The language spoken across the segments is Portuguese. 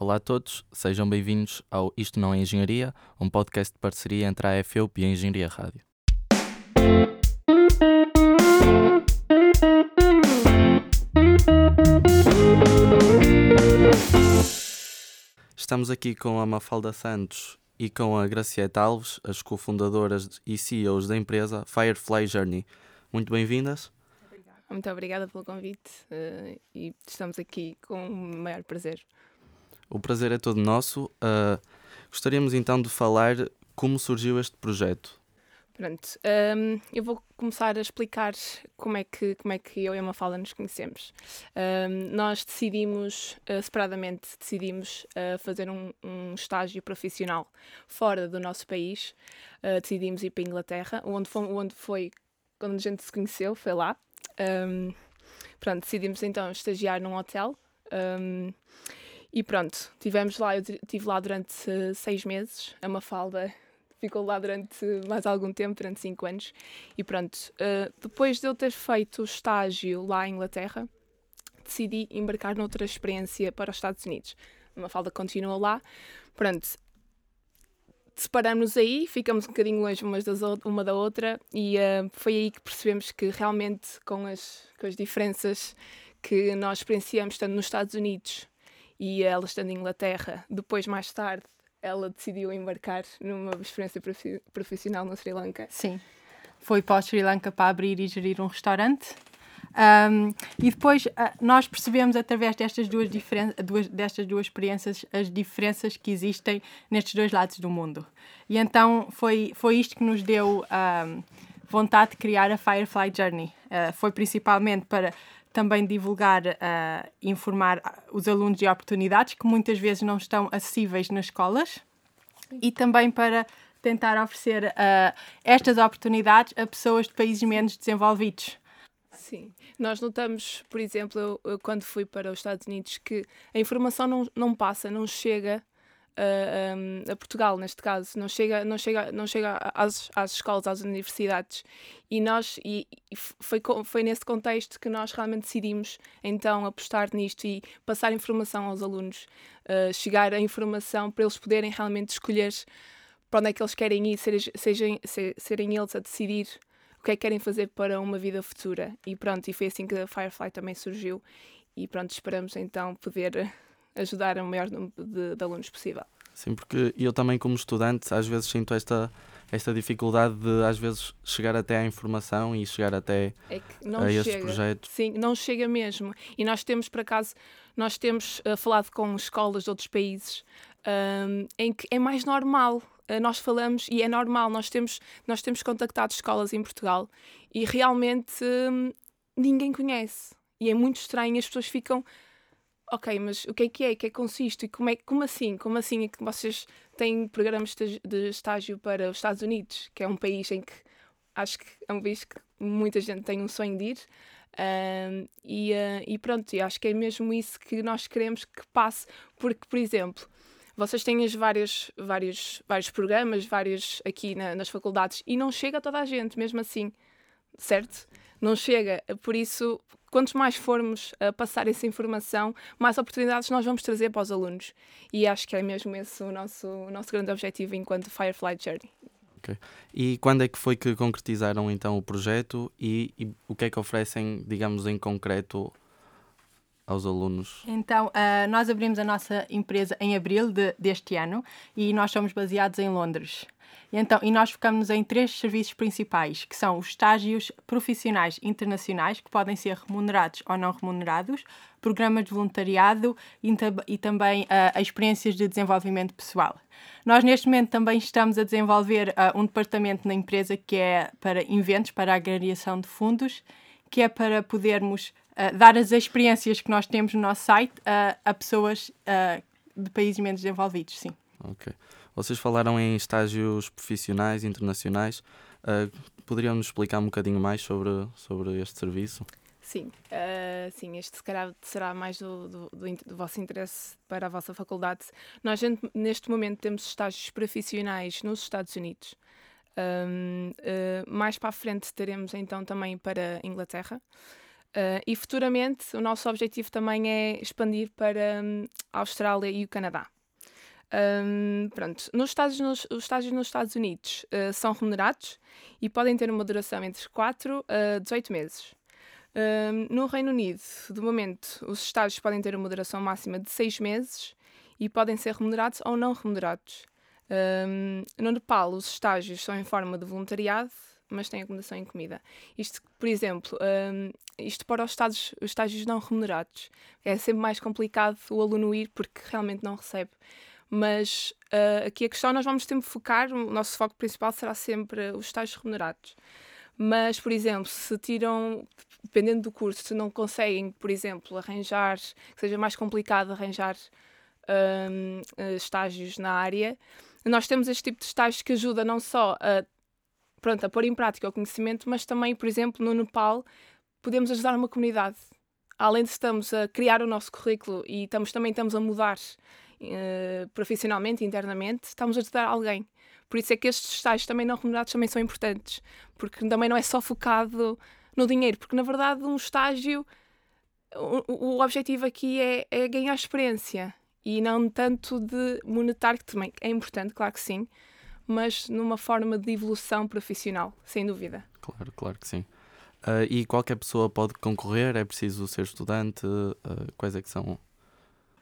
Olá a todos, sejam bem-vindos ao Isto Não é Engenharia, um podcast de parceria entre a FEUP e a Engenharia Rádio. Estamos aqui com a Mafalda Santos e com a Gracieta Alves, as cofundadoras e CEOs da empresa Firefly Journey. Muito bem-vindas. Muito obrigada pelo convite uh, e estamos aqui com o maior prazer. O prazer é todo nosso. Uh, gostaríamos então de falar como surgiu este projeto. Pronto, um, eu vou começar a explicar como é que, como é que eu e a Mafalda nos conhecemos. Um, nós decidimos, uh, separadamente, decidimos uh, fazer um, um, estágio profissional fora do nosso país. Uh, decidimos ir para a Inglaterra, onde foi, onde foi quando a gente se conheceu, foi lá. Pronto, decidimos então estagiar num hotel. E pronto, tivemos lá, eu estive lá durante seis meses, a Mafalda ficou lá durante mais algum tempo, durante cinco anos. E pronto, uh, depois de eu ter feito o estágio lá em Inglaterra, decidi embarcar noutra experiência para os Estados Unidos. A Mafalda continuou lá. Pronto, separamos aí, ficamos um bocadinho longe umas das, uma da outra e uh, foi aí que percebemos que realmente com as, com as diferenças que nós experienciamos estando nos Estados Unidos e ela estando em Inglaterra, depois mais tarde ela decidiu embarcar numa experiência profissional no Sri Lanka. Sim, foi para o Sri Lanka para abrir e gerir um restaurante um, e depois uh, nós percebemos através destas duas, duas, destas duas experiências as diferenças que existem nestes dois lados do mundo. E então foi, foi isto que nos deu um, vontade de criar a Firefly Journey. Uh, foi principalmente para também divulgar, uh, informar os alunos de oportunidades que muitas vezes não estão acessíveis nas escolas. E também para tentar oferecer uh, estas oportunidades a pessoas de países menos desenvolvidos. Sim, nós notamos, por exemplo, eu, eu, quando fui para os Estados Unidos, que a informação não, não passa, não chega a, a, Portugal, neste caso, não chega, não chega, não chega às, às escolas, às universidades. E nós, e, e foi, foi nesse contexto que nós realmente decidimos então apostar nisto e passar informação aos alunos, uh, chegar a informação para eles poderem realmente escolher para onde é que eles querem ir, sejam, sejam, serem eles a decidir o que é que querem fazer para uma vida futura. E pronto, e foi assim que a Firefly também surgiu. E pronto, esperamos então poder ajudar o maior número de, de alunos possível. Sim, porque eu também como estudante às vezes sinto esta esta dificuldade de às vezes chegar até à informação e chegar até é a estes chega. projetos. Sim, não chega mesmo. E nós temos, por acaso, nós temos uh, falado com escolas de outros países um, em que é mais normal eh, nós falamos e é normal, nós temos, nós temos contactado escolas em Portugal e realmente hum, ninguém conhece. E é muito estranho, as pessoas ficam, ok, mas o que é que é? O que é que consiste? E como, é, como assim? Como assim é que vocês têm programas de estágio para os Estados Unidos, que é um país em que acho que é um país que muita gente tem um sonho de ir. E, uh, e pronto, acho que é mesmo isso que nós queremos que passe, porque, por exemplo, vocês têm as várias, vários, vários programas, vários aqui na, nas faculdades, e não chega a toda a gente, mesmo assim, certo? Não chega. Por isso, quantos mais formos a passar essa informação, mais oportunidades nós vamos trazer para os alunos. E acho que é mesmo esse o nosso, o nosso grande objetivo enquanto Firefly Journey. Okay. E quando é que foi que concretizaram então o projeto e, e o que é que oferecem, digamos, em concreto aos alunos? Então, uh, nós abrimos a nossa empresa em abril de, deste ano e nós somos baseados em Londres. E, então, e nós focamos em três serviços principais, que são os estágios profissionais internacionais, que podem ser remunerados ou não remunerados, programas de voluntariado e, e também uh, experiências de desenvolvimento pessoal. Nós, neste momento, também estamos a desenvolver uh, um departamento na empresa que é para eventos, para a agregação de fundos, que é para podermos uh, dar as experiências que nós temos no nosso site uh, a pessoas uh, de países menos desenvolvidos, sim. Ok. Vocês falaram em estágios profissionais internacionais. poderiam nos explicar um bocadinho mais sobre, sobre este serviço? Sim, uh, sim, este se calhar será mais do, do, do, do, vosso interesse para a vossa faculdade. Nós, neste momento, temos estágios profissionais nos Estados Unidos. Um, uh, mais para a frente teremos então também para a Inglaterra. Uh, e futuramente o nosso objetivo também é expandir para um, a Austrália e o Canadá. Um, pronto, nos estágios nos, os estágios nos Estados Unidos uh, são remunerados e podem ter uma duração entre 4 a 18 meses. Um, no Reino Unido, de momento, os estágios podem ter uma duração máxima de 6 meses e podem ser remunerados ou não remunerados. Um, no Nepal, os estágios são em forma de voluntariado, mas têm acomodação em comida. Isto, por exemplo, um, isto para os, estágios, os estágios não remunerados. É sempre mais complicado o aluno ir porque realmente não recebe. Mas uh, aqui a questão, nós vamos sempre focar, o nosso foco principal será sempre os estágios remunerados. Mas, por exemplo, se tiram, dependendo do curso, se não conseguem, por exemplo, arranjar, que seja mais complicado arranjar um, estágios na área, nós temos este tipo de estágios que ajuda não só a, pronto, a pôr em prática o conhecimento, mas também, por exemplo, no Nepal, podemos ajudar uma comunidade. Além de estamos a criar o nosso currículo e estamos, também estamos a mudar uh, profissionalmente, internamente, estamos a ajudar alguém. Por isso é que estes estágios também não remunerados também são importantes, porque também não é só focado no dinheiro, porque na verdade um estágio, o, o objetivo aqui é, é ganhar experiência e não tanto de monetário, que também é importante, claro que sim, mas numa forma de evolução profissional, sem dúvida. Claro, claro que sim. Uh, e qualquer pessoa pode concorrer? É preciso ser estudante? Uh, quais é que são?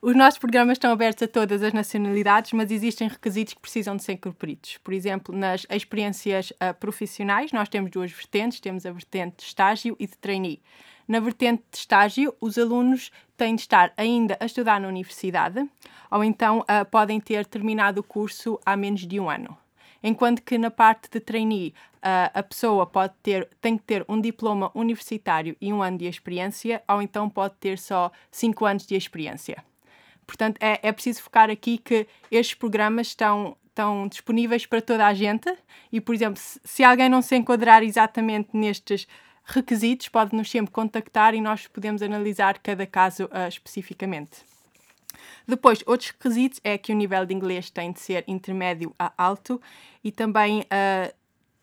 Os nossos programas estão abertos a todas as nacionalidades, mas existem requisitos que precisam de ser cumpridos. Por exemplo, nas experiências uh, profissionais, nós temos duas vertentes: temos a vertente de estágio e de trainee. Na vertente de estágio, os alunos têm de estar ainda a estudar na universidade ou então podem ter terminado o curso há menos de um ano enquanto que na parte de trainee uh, a pessoa pode ter, tem que ter um diploma universitário e um ano de experiência, ou então pode ter só cinco anos de experiência. Portanto, é, é preciso focar aqui que estes programas estão, estão disponíveis para toda a gente e, por exemplo, se, se alguém não se enquadrar exatamente nestes requisitos, pode-nos sempre contactar e nós podemos analisar cada caso uh, especificamente. Depois, outros requisitos é que o nível de inglês tem de ser intermédio a alto e também uh,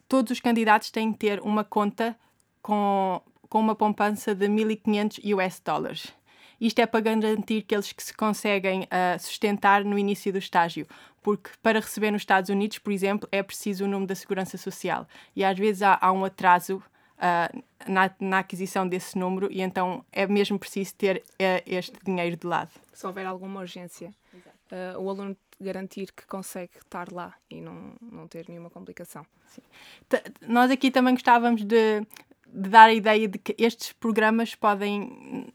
todos os candidatos têm de ter uma conta com, com uma poupança de 1.500 US dólares. Isto é para garantir que eles que se conseguem uh, sustentar no início do estágio, porque para receber nos Estados Unidos, por exemplo, é preciso o número da Segurança Social e às vezes há, há um atraso uh, na, na, aquisição desse número e então é mesmo preciso ter uh, este dinheiro de lado. Se houver alguma urgência, uh, o aluno garantir que consegue estar lá e não, não ter nenhuma complicação. Nós aqui também gostávamos de, de dar a ideia de que estes programas podem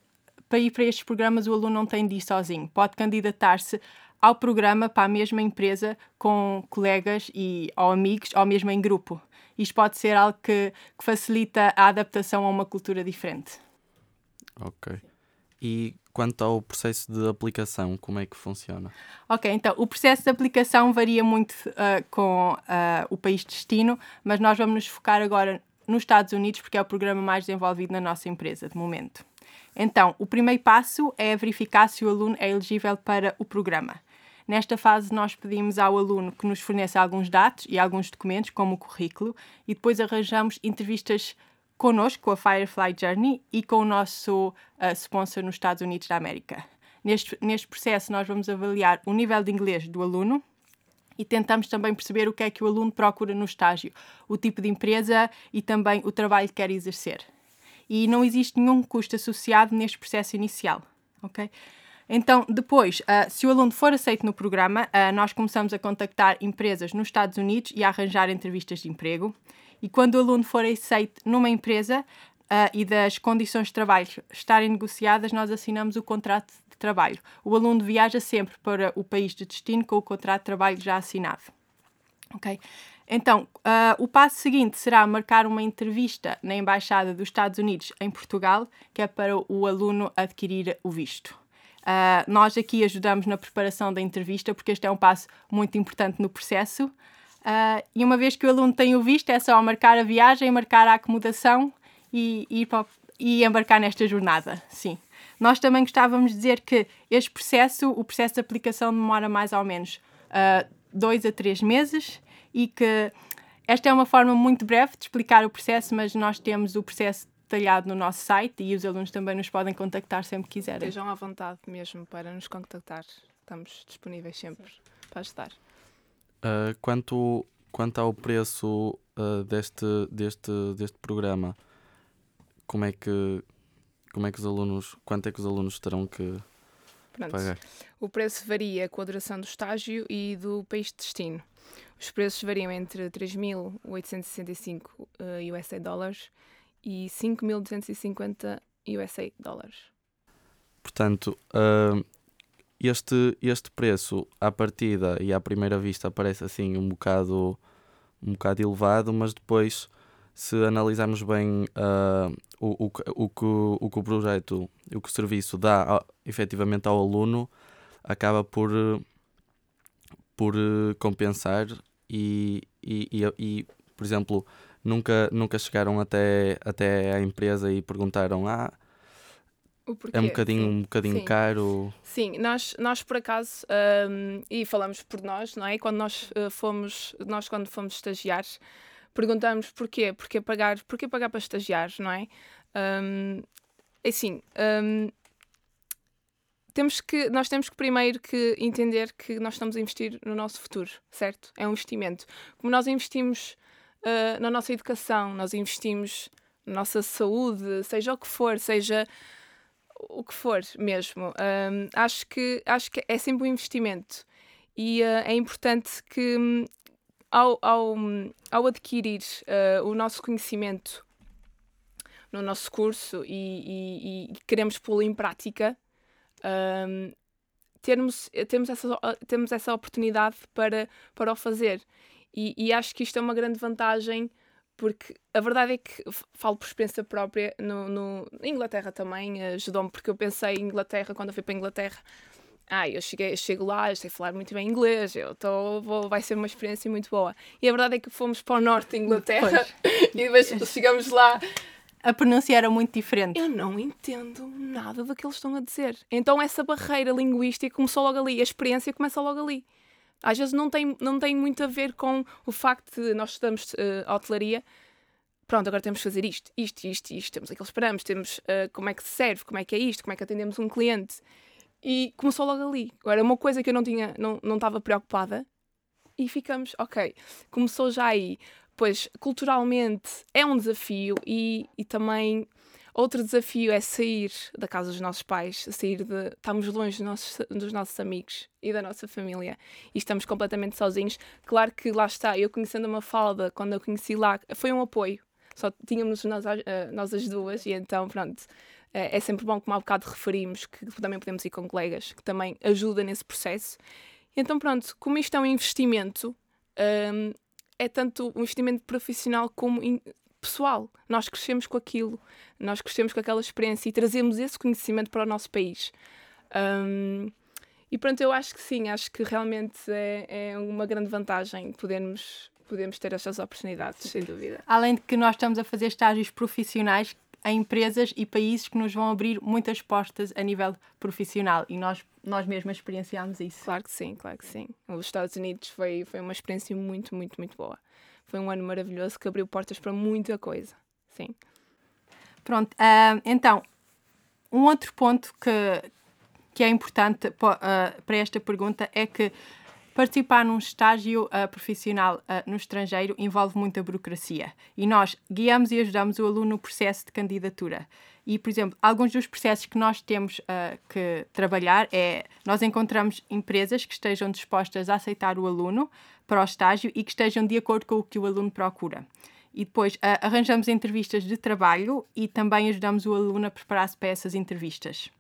para ir para estes programas o aluno não tem de ir sozinho. Pode candidatar-se ao programa para a mesma empresa com colegas e ou amigos ou mesmo em grupo. Isto pode ser algo que, que facilita a adaptação a uma cultura diferente. Ok. E quanto ao processo de aplicação, como é que funciona? Ok, então o processo de aplicação varia muito uh, com uh, o país de destino, mas nós vamos nos focar agora nos Estados Unidos porque é o programa mais desenvolvido na nossa empresa de momento. Então, o primeiro passo é verificar se o aluno é elegível para o programa. Nesta fase, nós pedimos ao aluno que nos forneça alguns dados e alguns documentos, como o currículo, e depois arranjamos entrevistas connosco, com a Firefly Journey e com o nosso uh, sponsor nos Estados Unidos da América. Neste, neste processo, nós vamos avaliar o nível de inglês do aluno e tentamos também perceber o que é que o aluno procura no estágio, o tipo de empresa e também o trabalho que quer exercer. E não existe nenhum custo associado neste processo inicial. ok? Então, depois, uh, se o aluno for aceito no programa, uh, nós começamos a contactar empresas nos Estados Unidos e a arranjar entrevistas de emprego. E quando o aluno for aceito numa empresa uh, e das condições de trabalho estarem negociadas, nós assinamos o contrato de trabalho. O aluno viaja sempre para o país de destino com o contrato de trabalho já assinado. Ok? Então, uh, o passo seguinte será marcar uma entrevista na Embaixada dos Estados Unidos em Portugal, que é para o aluno adquirir o visto. Uh, nós aqui ajudamos na preparação da entrevista, porque este é um passo muito importante no processo. Uh, e uma vez que o aluno tem o visto, é só marcar a viagem, marcar a acomodação e, para, e embarcar nesta jornada. Sim. Nós também gostávamos de dizer que este processo, o processo de aplicação, demora mais ou menos uh, dois a três meses e que esta é uma forma muito breve de explicar o processo, mas nós temos o processo detalhado no nosso site e os alunos também nos podem contactar sempre que quiserem. Estejam à vontade mesmo para nos contactar. Estamos disponíveis sempre Sim. para ajudar. Uh, quanto, quanto ao preço uh, deste, deste, deste programa, como é que como é que os alunos, quanto é que os alunos terão que Pronto. pagar? O preço varia com a duração do estágio e do país de destino. Os preços variam entre 3.865 uh, USA dólares e 5.250 USA dólares. Portanto, uh, este, este preço à partida e à primeira vista parece assim um bocado, um bocado elevado, mas depois, se analisarmos bem uh, o, o, o, que, o que o projeto, o que o serviço dá efetivamente ao aluno, acaba por, por compensar e, e, e, e, por exemplo, nunca, nunca chegaram até, até à empresa e perguntaram: Ah, é um bocadinho, um bocadinho caro. Sim, nós, nós por acaso, um, e falamos por nós, não é? Quando nós uh, fomos, nós quando fomos estagiar, perguntamos porquê, porquê pagar, porquê pagar para estagiar, não é? Um, assim, um, temos que, nós temos que primeiro que entender que nós estamos a investir no nosso futuro, certo? É um investimento. Como nós investimos uh, na nossa educação, nós investimos na nossa saúde, seja o que for, seja o que for mesmo. Um, acho, que, acho que é sempre um investimento e uh, é importante que ao, ao, ao adquirir uh, o nosso conhecimento no nosso curso e, e, e queremos pô-lo em prática, um, termos, temos, essa, temos essa oportunidade para, para o fazer. E, e acho que isto é uma grande vantagem porque a verdade é que falo por experiência própria no, no Inglaterra também ajudou-me porque eu pensei em Inglaterra quando eu fui para a Inglaterra ah, eu cheguei, chego lá, eu sei falar muito bem inglês, eu tô, vou, vai ser uma experiência muito boa. E a verdade é que fomos para o norte da Inglaterra e depois chegamos lá. A pronúncia era muito diferente. Eu não entendo nada do que eles estão a dizer. Então essa barreira linguística começou logo ali, a experiência começa logo ali às vezes não tem, não tem muito a ver com o facto de nós estudamos uh, hotelaria. Pronto, agora temos que fazer isto, isto, isto, isto. Temos aqueles parâmetros, temos uh, como é que se serve, como é que é isto, como é que atendemos um cliente. E começou logo ali. Agora, uma coisa que eu não tinha, não, não estava preocupada e ficamos, ok, começou já aí. Pois, culturalmente é um desafio e, e também Outro desafio é sair da casa dos nossos pais, sair de. Estamos longe dos nossos, dos nossos amigos e da nossa família e estamos completamente sozinhos. Claro que lá está, eu conhecendo uma falda, quando eu conheci lá, foi um apoio. Só tínhamos nós, uh, nós as duas e então, pronto. É, é sempre bom, como há bocado referimos, que também podemos ir com colegas, que também ajuda nesse processo. Então, pronto, como isto é um investimento, um, é tanto um investimento profissional como in, pessoal. Nós crescemos com aquilo, nós crescemos com aquela experiência e trazemos esse conhecimento para o nosso país. Um, e pronto, eu acho que sim, acho que realmente é, é uma grande vantagem podermos, podermos ter estas oportunidades, sem dúvida. Além de que nós estamos a fazer estágios profissionais em empresas e países que nos vão abrir muitas portas a nível profissional e nós, nós mesmos experienciamos isso. Claro que sim, claro que sim. Os Estados Unidos foi, foi uma experiência muito, muito, muito boa foi um ano maravilhoso que abriu portas para muita coisa. Sim. Pronto, uh, então, um outro ponto que, que é importante uh, para esta pergunta é que participar num estágio uh, profissional no estrangeiro envolve muita burocracia e nós guiamos e ajudamos o aluno no processo de candidatura. E, por exemplo, alguns dos processos que nós temos que trabalhar é nós encontramos empresas que estejam dispostas a aceitar o aluno para o estágio e que estejam de acordo com o que o aluno procura. E depois uh, arranjamos entrevistas de trabalho e também ajudamos o aluno a preparar-se para essas entrevistas.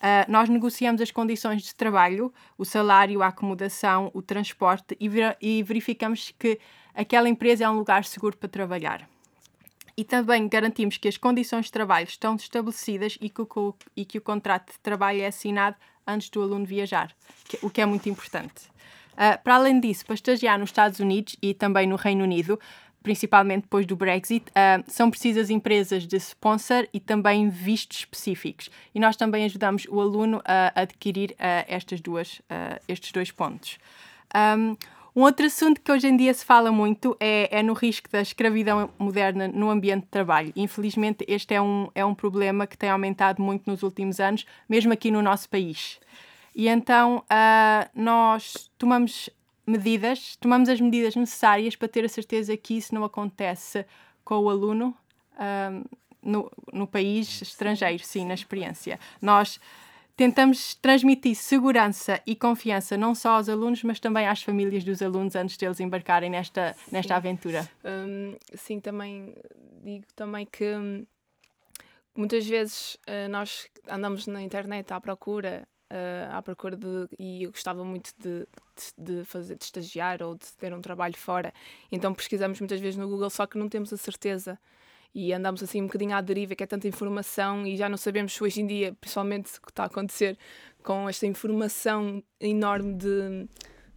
Uh, nós negociamos as condições de trabalho, o salário, a acomodação, o transporte e, ver e verificamos que aquela empresa é um lugar seguro para trabalhar. E também garantimos que as condições de trabalho estão estabelecidas e que o, e que o contrato de trabalho é assinado antes do aluno viajar, que, o que é muito importante. Uh, para além disso, para estagiar nos Estados Unidos e também no Reino Unido, principalmente depois do Brexit, uh, são precisas empresas de sponsor e também vistos específicos. E nós também ajudamos o aluno a adquirir uh, estas duas, uh, estes dois pontos. Um, Um outro assunto que hoje em dia se fala muito é, é, no risco da escravidão moderna no ambiente de trabalho. Infelizmente, este é um, é um problema que tem aumentado muito nos últimos anos, mesmo aqui no nosso país. E então nós tomamos medidas, tomamos as medidas necessárias para ter a certeza que isso não acontece com o aluno uh, no, no país estrangeiro, sim, na experiência. Nós tentamos transmitir segurança e confiança não só aos alunos, mas também às famílias dos alunos antes deles embarcarem nesta, nesta aventura. Um, sim, também digo também que hum, muitas vezes uh, nós andamos na internet à procura uh, à procura de e eu gostava muito de, de, de, fazer de estagiar ou de ter um trabalho fora. Então pesquisamos muitas vezes no Google só que não temos a certeza. E andamos assim um bocadinho à deriva, que é tanta informação e já não sabemos hoje em dia, principalmente o que está a acontecer com esta informação enorme de,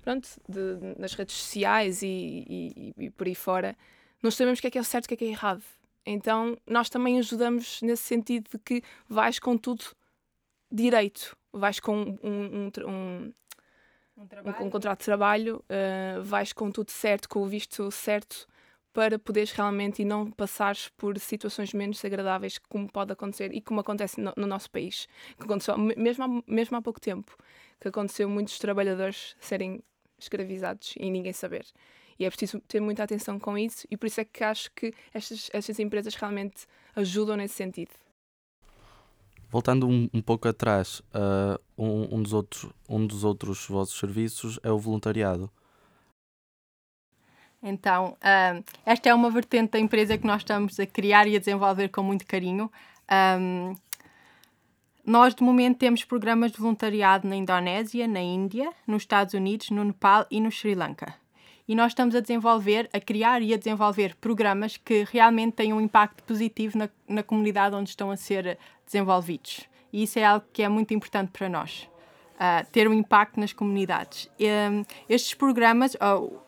pronto, de, nas redes sociais e, e, e, por aí fora, não sabemos o que é que é certo e o que é que é errado. Então nós também ajudamos nesse sentido de que vais com tudo direito, vais com um, um, um um, um, um, contrato de trabalho, uh, vais com tudo certo, com o visto certo, para poderes realmente e não passares por situações menos desagradáveis como pode acontecer e como acontece no, no nosso país. Que aconteceu mesmo há, mesmo há pouco tempo, que aconteceu muitos trabalhadores serem escravizados e ninguém saber. E é preciso ter muita atenção com isso e por isso é que acho que estas, estas empresas realmente ajudam nesse sentido. Voltando um, um pouco atrás, uh, um, um, dos outros, um dos outros vossos serviços é o voluntariado. Então, uh, esta é uma vertente da empresa que nós estamos a criar e a desenvolver com muito carinho. Um, nós, de momento, temos programas de voluntariado na Indonésia, na Índia, nos Estados Unidos, no Nepal e no Sri Lanka. E nós estamos a desenvolver, a criar e a desenvolver programas que realmente tenham um impacto positivo na, na comunidade onde estão a ser desenvolvidos. E isso é algo que é muito importante para nós. Uh, ter um impacto nas comunidades. Um, estes programas, oh,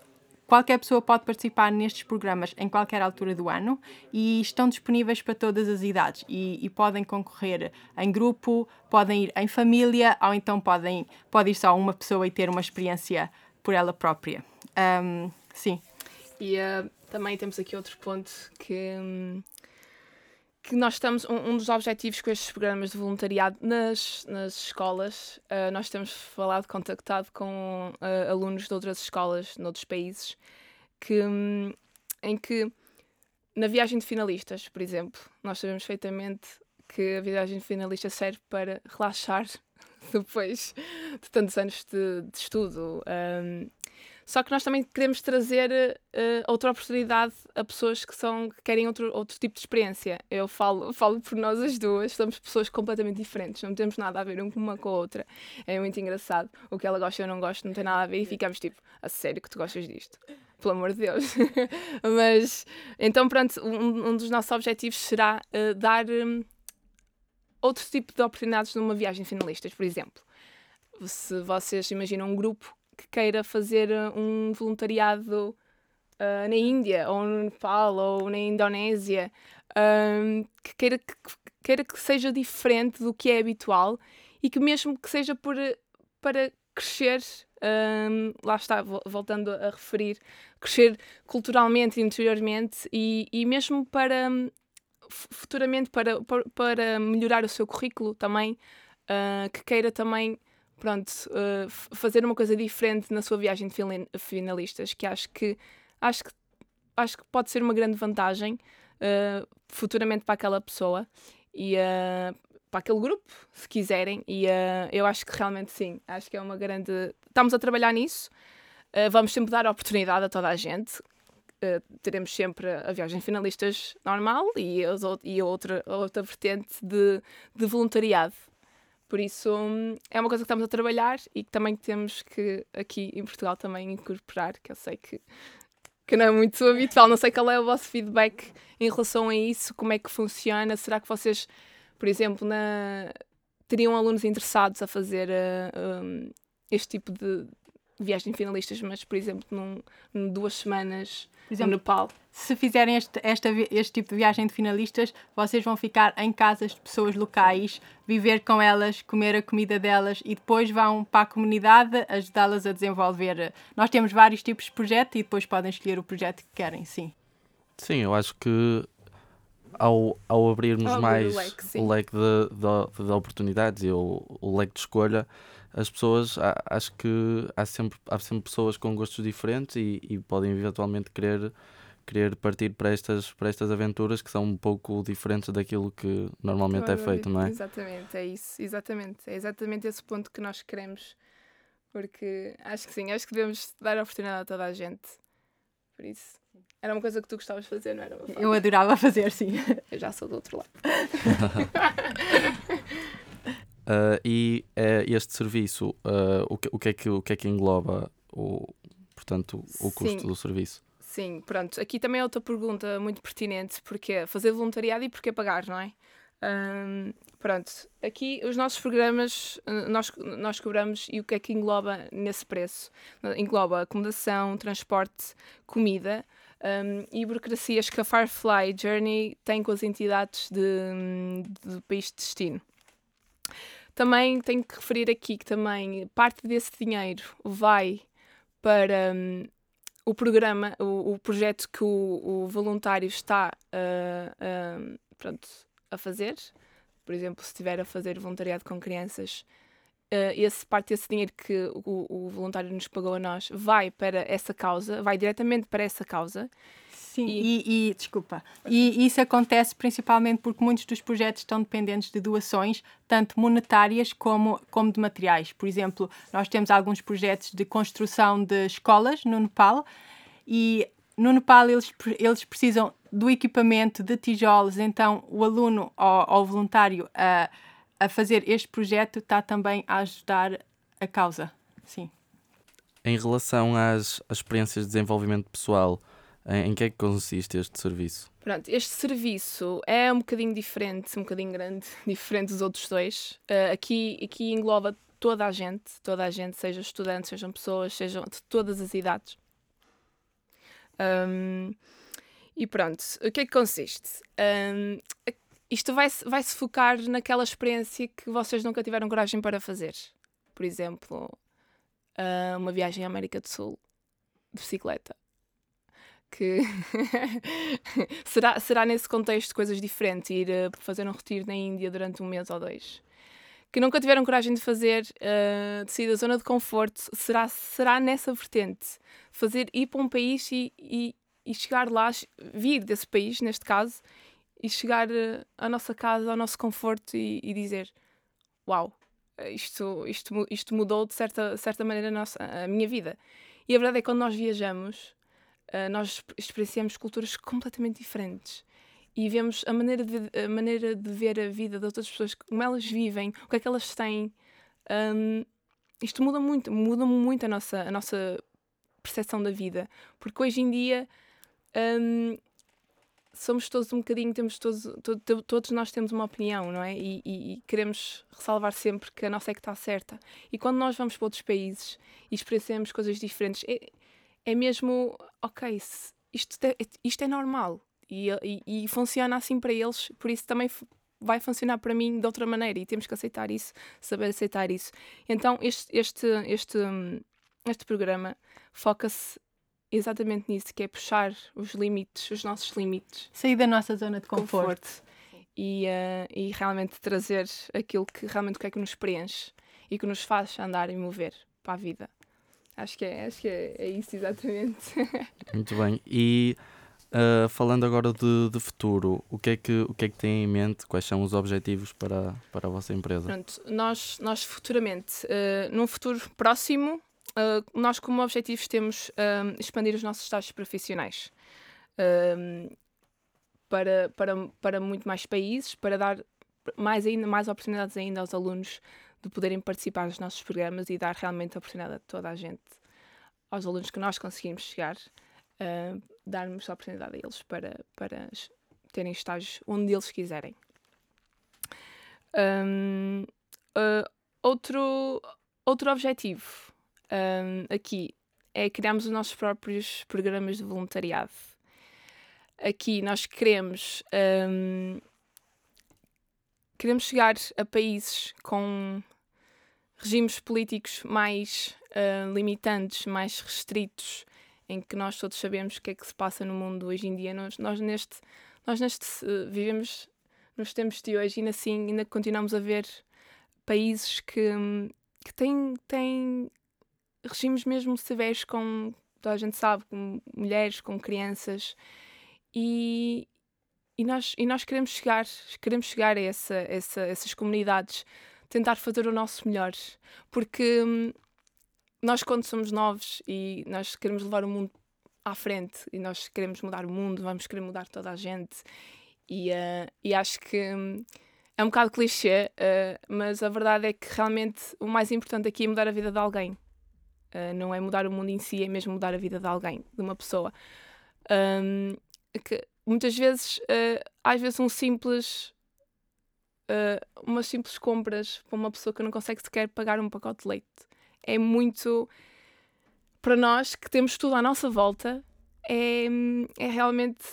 Qualquer pessoa pode participar nestes programas em qualquer altura do ano e estão disponíveis para todas as idades e, e podem concorrer em grupo, podem ir em família ou então podem pode ir só uma pessoa e ter uma experiência por ela própria. Um, sim. E uh, também temos aqui outro ponto que um, que nós estamos, um, um, dos objetivos com estes programas de voluntariado nas, nas escolas, uh, nós temos falado, contactado com uh, alunos de outras escolas, noutros países, que, um, em que na viagem de finalistas, por exemplo, nós sabemos perfeitamente que a viagem de finalistas serve para relaxar depois de tantos anos de, de estudo. Um, só que nós também queremos trazer uh, outra oportunidade a pessoas que, são, que querem outro, outro tipo de experiência. Eu falo, falo por nós as duas, somos pessoas completamente diferentes, não temos nada a ver uma com a outra. É muito engraçado. O que ela gosta eu não gosto não tem nada a ver e ficamos tipo, a sério que tu gostas disto? Pelo amor de Deus. Mas, então, pronto, um, um, dos nossos objetivos será uh, dar um, outro tipo de oportunidades numa viagem finalistas, por exemplo. Se vocês imaginam um grupo que queira fazer uh, um voluntariado uh, na Índia, ou no Nepal, ou na Indonésia, um, que, queira, que queira que seja diferente do que é habitual e que mesmo que seja por, para crescer, um, lá está, voltando a referir, crescer culturalmente, interiormente e, e mesmo para futuramente para, para melhorar o seu currículo também, uh, que queira também pronto, uh, fazer uma coisa diferente na sua viagem de finalistas, que acho que acho que, acho que pode ser uma grande vantagem uh, futuramente para aquela pessoa e uh, para aquele grupo, se quiserem. E eu acho que realmente sim, acho que é uma grande. Estamos a trabalhar nisso. vamos sempre dar oportunidade a toda a gente. teremos sempre a viagem finalistas normal e, e a, outra, outra vertente de, de voluntariado. Por isso é uma coisa que estamos a trabalhar e que também temos que aqui em Portugal também incorporar, que eu sei que, que não é muito habitual. Não sei qual é o vosso feedback em relação a isso, como é que funciona. Será que vocês, por exemplo, na... teriam alunos interessados a fazer uh, um, este tipo de, viagem de finalistas, mas por exemplo, num, num duas semanas Por exemplo, no Nepal. se fizerem este, esta, este tipo de viagem de finalistas, vocês vão ficar em casas de pessoas locais, viver com elas, comer a comida delas e depois vão para a comunidade ajudá-las a desenvolver. Nós temos vários tipos de projeto e depois podem escolher o projeto que querem, sim. Sim, eu acho que ao, ao abrirmos abrir o mais leque, o leque de, de, de oportunidades e o, o leque de escolha, as pessoas, a- acho que há sempre, há sempre pessoas com gostos diferentes e, e podem eventualmente querer, querer partir para estas, para estas aventuras que são um pouco diferentes daquilo que normalmente é feito, não é? Exatamente, é isso, exatamente. É exatamente esse ponto que nós queremos. Porque acho que sim, acho que devemos dar a oportunidade a toda a gente. Por isso, era uma coisa que tu gostavas de fazer, não era? Eu adorava fazer, sim. Eu já sou do outro lado. Ah, e é este serviço, ah, o, que, o, que é que, o que é que engloba o, portanto, o custo Sim. do serviço? Sim, pronto. Aqui também é outra pergunta muito pertinente, porque é fazer voluntariado e porquê pagar, não é? Ahm, pronto, aqui os nossos programas nós, nós cobramos e o que é que engloba nesse preço? Engloba acomodação, transporte, comida ahm, e burocracias que a Firefly Journey tem com as entidades de, de país de destino. Também tenho que referir aqui que também parte desse dinheiro vai para hum, o programa, o, o projeto que o, o voluntário está ah, ah, pronto, a fazer. Por exemplo, se estiver a fazer voluntariado com crianças, ah, esse parte desse dinheiro que o, o voluntário nos pagou a nós vai para essa causa, vai diretamente para essa causa. Sim, e, e- desculpa. E isso acontece principalmente porque muitos dos projetos estão dependentes de doações, tanto monetárias como, como de materiais. Por exemplo, nós temos alguns projetos de construção de escolas no Nepal e no Nepal eles, eles precisam do equipamento, de tijolos, então o aluno ou, ou o voluntário a, a fazer este projeto está também a ajudar a causa. Sim. Em relação às, às experiências de desenvolvimento pessoal, em, em que é que consiste este serviço? Pronto, este serviço é um bocadinho diferente, um bocadinho grande, diferente dos outros dois. Ah, aqui, aqui engloba toda a gente, toda a gente, seja estudantes, sejam pessoas, sejam de todas as idades. Ahm, e pronto, o que é que consiste? A- isto vai-se vai -se focar naquela experiência que vocês nunca tiveram coragem para fazer. Por exemplo, ah, uma viagem à América do Sul de bicicleta. Que será, será nesse contexto coisas diferentes, ir eh, fazer um retiro na Índia durante um mês ou dois. Que nunca tiveram coragem de fazer, eh, de sair da zona de conforto, será, será nessa vertente. Fazer, ir para um país e, e, e chegar lá, vir desse país, neste caso, e chegar eh, à nossa casa, ao nosso conforto e, e dizer: Uau, isto, isto, isto mudou de certa, certa maneira a, nossa, a minha vida. E a verdade é que quando nós viajamos, eh, nós experienciamos culturas completamente diferentes e vemos a maneira, de, a maneira de ver a vida de outras pessoas, como elas vivem, o que é que elas têm. Hum, isto muda muito, muda muito a nossa, a nossa percepção da vida, porque hoje em dia hum, somos todos um bocadinho, temos todos, to- to- todos nós temos uma opinião, não é? E, e- e queremos ressalvar sempre que a nossa é que está certa. E quando nós vamos para outros países e experienciamos coisas diferentes, é, é mesmo, ok, isto é, isto é normal e, e, e funciona assim para eles, por isso também vai funcionar para mim de outra maneira e temos que aceitar isso, saber aceitar isso. Então, este, este, este, este programa foca-se exatamente nisso, que é puxar os limites, os nossos limites, Sair da nossa zona de conforto. e, eh, e realmente trazer aquilo que realmente que é que nos preenche e que nos faz andar e mover para a vida. Acho que é, acho que é, é isso exatamente. Muito bem. E ah, falando agora de, de futuro, o que, é que, o que é que têm em mente? Quais são os objetivos para, para a vossa empresa? Pronto, nós, nós futuramente, eh, num futuro próximo, eh, nós como objetivos temos eh, expandir os nossos estágios profissionais para, para, para muito mais países, para dar mais ainda mais oportunidades ainda aos alunos de poderem participar dos nossos programas e dar realmente a oportunidade a toda a gente, aos alunos que nós conseguimos chegar, eh, darmos a oportunidade a eles para, para terem estágios onde eles quiserem. Hum, uh, outro, outro objetivo um, aqui é criarmos os nossos próprios programas de voluntariado. Aqui nós queremos um, queremos chegar a países com regimes políticos mais uh, limitantes, mais restritos, em que nós todos sabemos o que é que se passa no mundo hoje em dia. Nós, nós neste, nós neste uh, vivemos nos tempos de hoje e assim ainda continuamos a ver países que, que têm, têm regimes mesmo severos com, toda a gente sabe, com mulheres, com crianças e, e, nós, e nós queremos chegar, queremos chegar a essa, essa, essas comunidades, tentar fazer o nosso melhor, porque hum, nós quando somos novos e nós queremos levar o mundo à frente e nós queremos mudar o mundo, vamos querer mudar toda a gente e, uh, e acho que hum, é um bocado clichê, uh, mas a verdade é que realmente o mais importante aqui é mudar a vida de alguém. Uh, não é mudar o mundo em si, é mesmo mudar a vida de alguém, de uma pessoa. Um, que muitas vezes, às vezes um simples umas simples compras para uma pessoa que não consegue sequer pagar um pacote de leite é muito para nós que temos tudo à nossa volta é, é realmente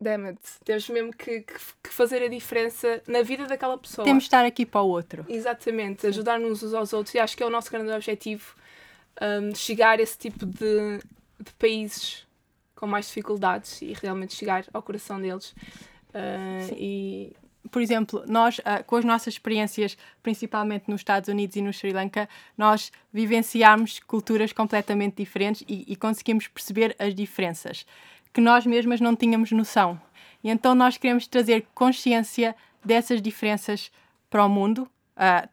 damn it, temos mesmo que, que, que, fazer a diferença na vida daquela pessoa. Temos de estar aqui para o outro. Exatamente, ajudar-nos uns aos outros e acho que é o nosso grande objetivo um, chegar a esse tipo de, de países com mais dificuldades e realmente chegar ao coração deles. Uh, e por exemplo, nós, uh, com as nossas experiências, principalmente nos Estados Unidos e no Sri Lanka, nós vivenciámos culturas completamente diferentes e, e conseguimos perceber as diferenças que nós mesmas não tínhamos noção. E então nós queremos trazer consciência dessas diferenças para o mundo, uh,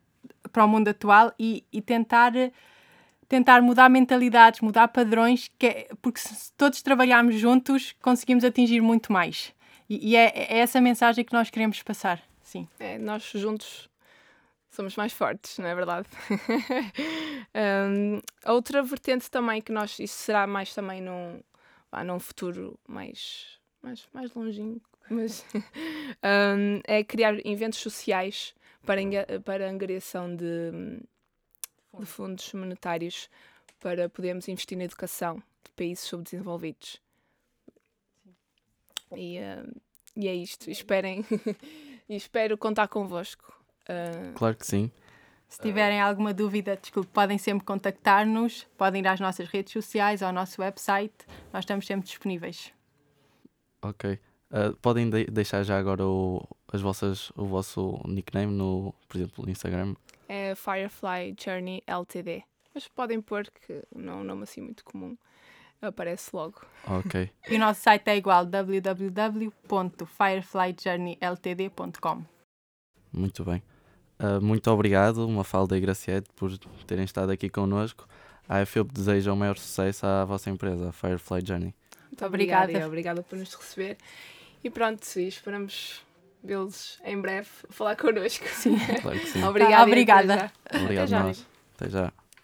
para o mundo atual e, e tentar tentar mudar mentalidades, mudar padrões, que é, porque se todos trabalharmos juntos conseguimos atingir muito mais. E, e é, é, essa mensagem que nós queremos passar, sim. É, nós juntos somos mais fortes, não é verdade? um, outra vertente também que nós, isso será mais também num, ah, num futuro mais, mais, mais longínquo, mas um, é criar eventos sociais para, para angariação de, de fundos monetários para podermos investir na educação de países subdesenvolvidos. E, uh, e é isto. Esperem. e espero contar convosco. Uh... Claro que sim. Se tiverem alguma dúvida, desculpe, podem sempre contactar-nos, podem ir às nossas redes sociais, ao nosso website, nós estamos sempre disponíveis. Ok. Uh, podem de deixar já agora o, as vossas, o vosso nickname no, por exemplo, no Instagram? É Firefly Journey LTD. Mas podem pôr que não é um nome assim muito comum aparece logo. Ok. e o nosso site é igual www.fireflyjourneyltd.com. Muito bem. Uh, muito obrigado, Mafalda e Graciete, por terem estado aqui connosco. A AFEUP deseja o maior sucesso à vossa empresa, a Firefly Journey. Muito obrigada. Obrigada, obrigada por nos receber. E pronto, esperamos vê-los em breve falar connosco. Sim. Claro que sim. obrigada. obrigada. Obrigado, até já. Nós. Até já.